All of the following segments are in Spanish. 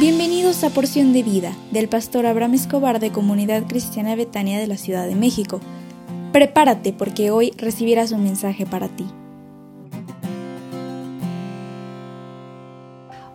Bienvenidos a Porción de Vida del pastor Abraham Escobar de Comunidad Cristiana Betania de la Ciudad de México. Prepárate porque hoy recibirás un mensaje para ti.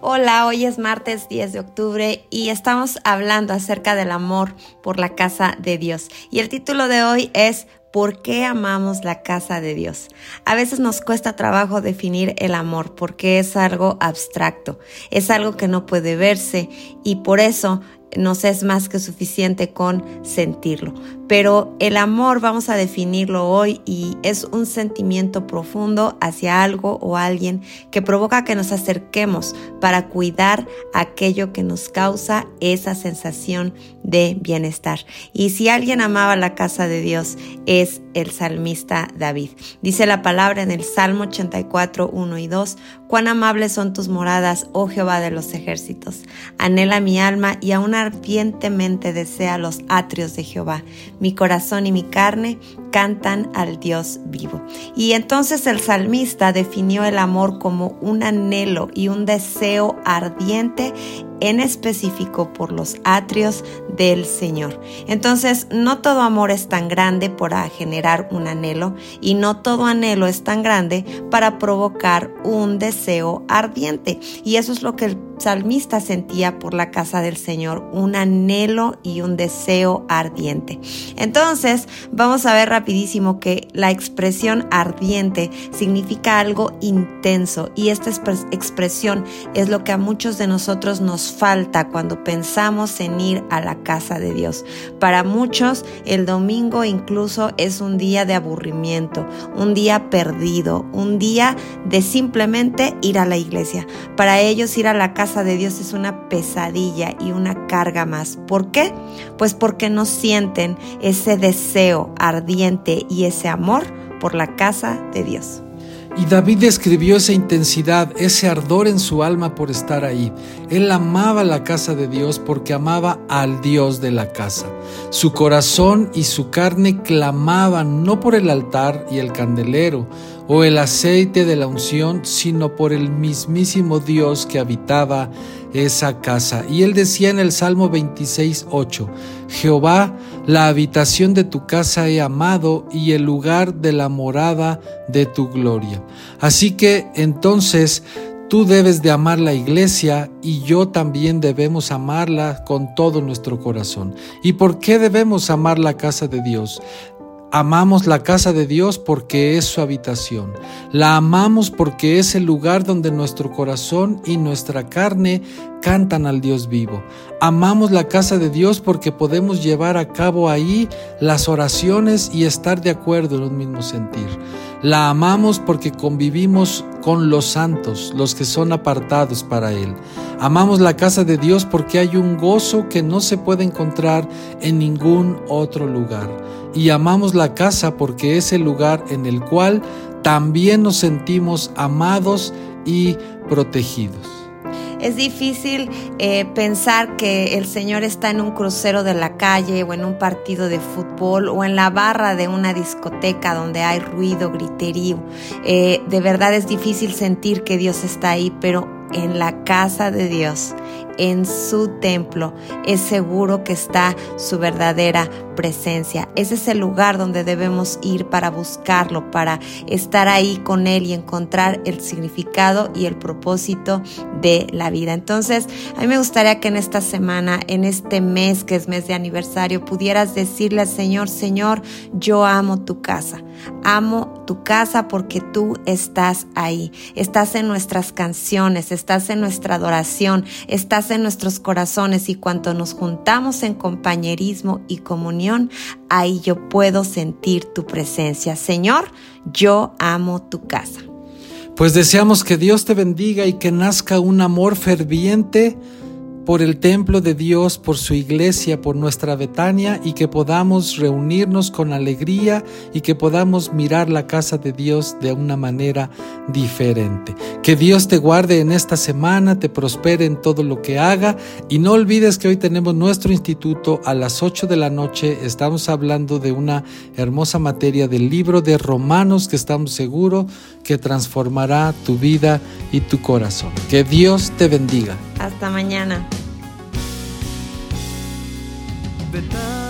Hola, hoy es martes 10 de octubre y estamos hablando acerca del amor por la casa de Dios. Y el título de hoy es ¿Por qué amamos la casa de Dios? A veces nos cuesta trabajo definir el amor porque es algo abstracto, es algo que no puede verse y por eso nos es más que suficiente con sentirlo. Pero el amor vamos a definirlo hoy y es un sentimiento profundo hacia algo o alguien que provoca que nos acerquemos para cuidar aquello que nos causa esa sensación de bienestar. Y si alguien amaba la casa de Dios es el salmista David. Dice la palabra en el Salmo 84, 1 y 2, cuán amables son tus moradas, oh Jehová de los ejércitos. Anhela mi alma y aún ardientemente desea los atrios de Jehová. Mi corazón y mi carne cantan al Dios vivo. Y entonces el salmista definió el amor como un anhelo y un deseo ardiente en específico por los atrios del Señor. Entonces, no todo amor es tan grande para generar un anhelo y no todo anhelo es tan grande para provocar un deseo ardiente. Y eso es lo que el salmista sentía por la casa del Señor, un anhelo y un deseo ardiente. Entonces, vamos a ver rapidísimo que la expresión ardiente significa algo intenso y esta expresión es lo que a muchos de nosotros nos falta cuando pensamos en ir a la casa de Dios. Para muchos, el domingo incluso es un día de aburrimiento, un día perdido, un día de simplemente ir a la iglesia. Para ellos ir a la casa de Dios es una pesadilla y una carga más. ¿Por qué? Pues porque no sienten ese deseo ardiente y ese amor por la casa de Dios. Y David describió esa intensidad, ese ardor en su alma por estar ahí. Él amaba la casa de Dios porque amaba al Dios de la casa. Su corazón y su carne clamaban no por el altar y el candelero o el aceite de la unción, sino por el mismísimo Dios que habitaba esa casa. Y él decía en el Salmo 26, 8, Jehová, la habitación de tu casa he amado y el lugar de la morada de tu gloria. Así que entonces tú debes de amar la iglesia y yo también debemos amarla con todo nuestro corazón. ¿Y por qué debemos amar la casa de Dios? Amamos la casa de Dios porque es su habitación. La amamos porque es el lugar donde nuestro corazón y nuestra carne cantan al Dios vivo. Amamos la casa de Dios porque podemos llevar a cabo ahí las oraciones y estar de acuerdo en un mismo sentir. La amamos porque convivimos con los santos, los que son apartados para Él. Amamos la casa de Dios porque hay un gozo que no se puede encontrar en ningún otro lugar y amamos la casa porque es el lugar en el cual también nos sentimos amados y protegidos. Es difícil eh, pensar que el Señor está en un crucero de la calle o en un partido de fútbol o en la barra de una discoteca donde hay ruido, griterío. Eh, de verdad es difícil sentir que Dios está ahí, pero en la casa de Dios, en su templo, es seguro que está su verdadera presencia. Ese es el lugar donde debemos ir para buscarlo, para estar ahí con Él y encontrar el significado y el propósito de la vida. Entonces, a mí me gustaría que en esta semana, en este mes que es mes de aniversario, pudieras decirle al Señor, Señor, yo amo tu casa. Amo tu casa porque tú estás ahí. Estás en nuestras canciones, estás en nuestra adoración, estás en nuestros corazones y cuando nos juntamos en compañerismo y comunión, ahí yo puedo sentir tu presencia. Señor, yo amo tu casa. Pues deseamos que Dios te bendiga y que nazca un amor ferviente por el templo de Dios, por su iglesia, por nuestra Betania y que podamos reunirnos con alegría y que podamos mirar la casa de Dios de una manera diferente. Que Dios te guarde en esta semana, te prospere en todo lo que haga y no olvides que hoy tenemos nuestro instituto a las 8 de la noche. Estamos hablando de una hermosa materia del libro de Romanos que estamos seguros que transformará tu vida y tu corazón. Que Dios te bendiga. Hasta mañana. Betania es mi hogar.